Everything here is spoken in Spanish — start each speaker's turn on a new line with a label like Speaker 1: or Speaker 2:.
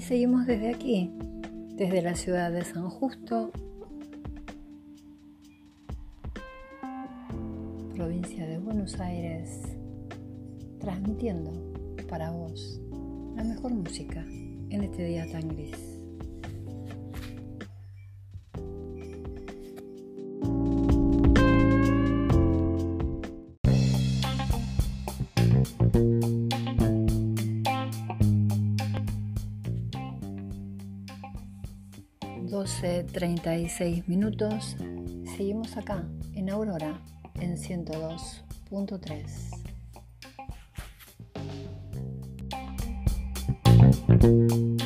Speaker 1: seguimos desde aquí, desde la ciudad de San Justo, provincia de Buenos Aires, transmitiendo para vos la mejor música en este día tan gris. 12.36 minutos. Seguimos acá en Aurora en 102.3.